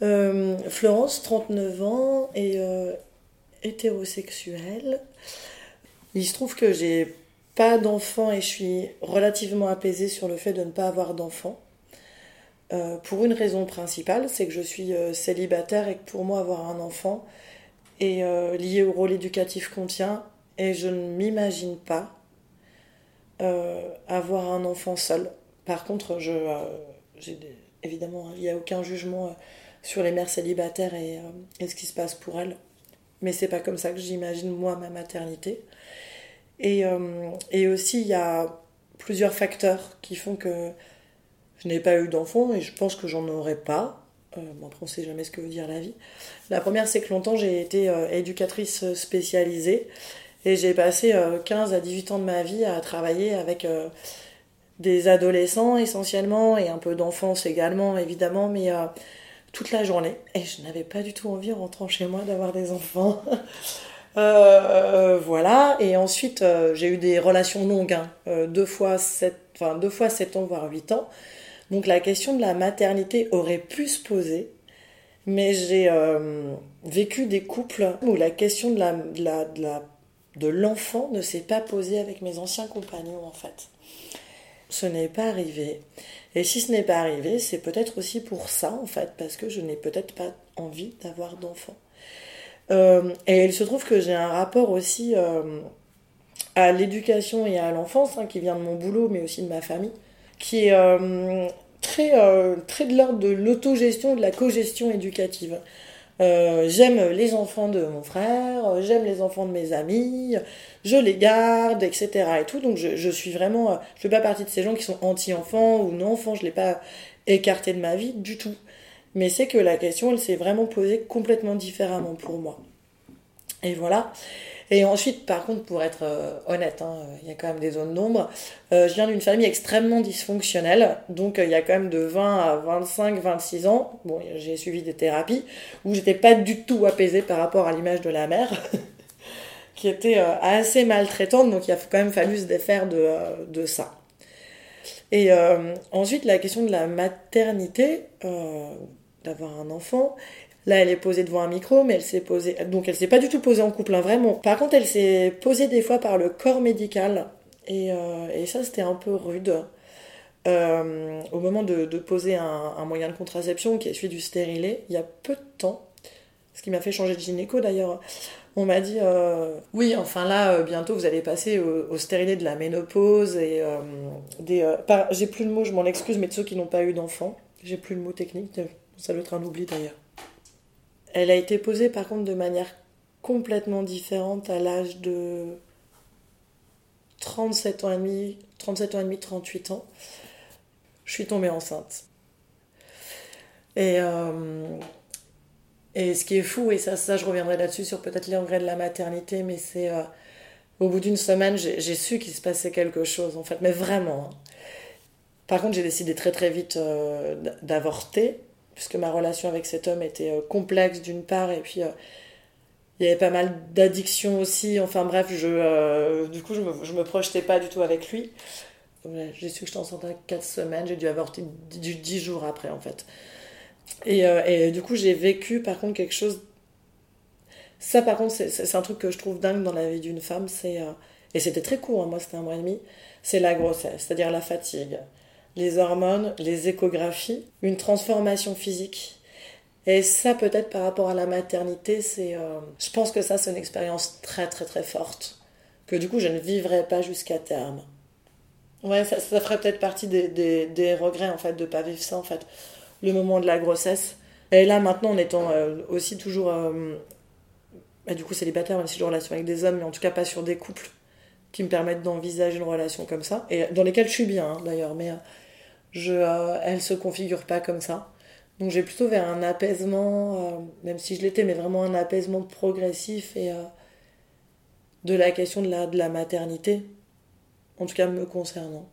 Florence, 39 ans, et hétérosexuelle. Il se trouve que j'ai pas d'enfant et je suis relativement apaisée sur le fait de ne pas avoir d'enfant. Euh, pour une raison principale, c'est que je suis euh, célibataire et que pour moi avoir un enfant est euh, lié au rôle éducatif qu'on tient et je ne m'imagine pas avoir un enfant seul. Par contre, je, évidemment, il n'y a aucun jugement sur les mères célibataires et, et, ce qui se passe pour elles mais c'est pas comme ça que j'imagine moi ma maternité. Et, euh, aussi, il y a plusieurs facteurs qui font que je n'ai pas eu d'enfant et je pense que j'en aurai pas. Euh, bon, après, on sait jamais ce que veut dire la vie. La première, c'est que longtemps, j'ai été euh, éducatrice spécialisée et j'ai passé 15 à 18 ans de ma vie à travailler avec des adolescents essentiellement et un peu d'enfance également, évidemment, mais toute la journée. Et je n'avais pas du tout envie, en rentrant chez moi, d'avoir des enfants. Euh, voilà. Et ensuite, euh, j'ai eu des relations longues, hein. euh, deux, fois sept, enfin, deux fois 7 ans, voire 8 ans. Donc la question de la maternité aurait pu se poser. Mais j'ai vécu des couples où la question de l'enfant ne s'est pas posée avec mes anciens compagnons, en fait. Ce n'est pas arrivé. Et si ce n'est pas arrivé, c'est peut-être aussi pour ça, en fait, parce que je n'ai peut-être pas envie d'avoir d'enfants. Euh, et il se trouve que j'ai un rapport aussi euh, à l'éducation et à l'enfance, hein, qui vient de mon boulot, mais aussi de ma famille, qui est euh, très, très de l'ordre de l'autogestion, de la cogestion éducative. Euh, j'aime les enfants de mon frère, j'aime les enfants de mes amis, je les garde, etc. Et tout. Donc je, je suis vraiment, euh, je fais pas partie de ces gens qui sont anti-enfants ou non-enfants, je l'ai pas écarté de ma vie du tout. Mais c'est que la question, elle s'est vraiment posée complètement différemment pour moi. Et voilà. Et ensuite, par contre, pour être euh, honnête, hein, il y a quand même des zones d'ombre. Euh, je viens d'une famille extrêmement dysfonctionnelle, donc euh, il y a quand même de 20 à 25, 26 ans. Bon, j'ai suivi des thérapies où j'étais pas du tout apaisée par rapport à l'image de la mère, qui était assez maltraitante, donc il a quand même fallu se défaire de, de ça. Et ensuite, la question de la maternité, d'avoir un enfant, Là, elle est posée devant un micro, mais elle s'est posée. Donc, elle s'est pas du tout posée en couple, hein, vraiment. Par contre, elle s'est posée des fois par le corps médical. Et, euh, ça, c'était un peu rude. Euh, au moment de, poser un, un, moyen de contraception qui est celui du stérilet, il y a peu de temps, ce qui m'a fait changer de gynéco d'ailleurs, on m'a dit euh, oui, enfin là, bientôt vous allez passer au, au stérilet de la ménopause et des. j'ai plus le mot, je m'en excuse, mais de ceux qui n'ont pas eu d'enfants, j'ai plus le mot technique, ça doit être un oubli d'ailleurs. Elle a été posée par contre de manière complètement différente à l'âge de 37 ans et demi, 37 ans et demi, 38 ans. Je suis tombée enceinte. Et, euh, et ce qui est fou, et ça, je reviendrai là-dessus sur peut-être les regrets de la maternité, mais c'est euh, au bout d'une semaine, j'ai su qu'il se passait quelque chose en fait, mais vraiment. Hein. Par contre, j'ai décidé très très vite euh, d'avorter puisque ma relation avec cet homme était euh, complexe d'une part, et puis euh, il y avait pas mal d'addictions aussi. Enfin bref, je, euh, du coup, je me, me projetais pas du tout avec lui. J'ai su que j'étais enceinte à 4 semaines, j'ai dû avorter 10 jours après en fait. Et, et du coup, j'ai vécu par contre quelque chose. Ça, par contre, c'est un truc que je trouve dingue dans la vie d'une femme. c'est Et c'était très court, hein, moi c'était un mois et demi. C'est la grossesse, c'est-à-dire la fatigue, les hormones, les échographies, une transformation physique. Et ça, peut-être par rapport à la maternité, c'est, euh, je pense que ça, c'est une expérience très très très forte que du coup, je ne vivrai pas jusqu'à terme. Ouais, ça, ça ferait peut-être partie des, regrets en fait de pas vivre ça en fait, le moment de la grossesse. Et là, maintenant, en étant euh, aussi toujours, euh, bah, du coup, célibataire, même si j'ai une relation avec des hommes, mais en tout cas pas sur des couples qui me permettent d'envisager une relation comme ça, et dans lesquelles je suis bien hein, d'ailleurs, mais je, euh, elle se configure pas comme ça. Donc j'ai plutôt vers un apaisement, euh, même si je l'étais, mais vraiment un apaisement progressif et euh, de la question de la, de la maternité, en tout cas me concernant.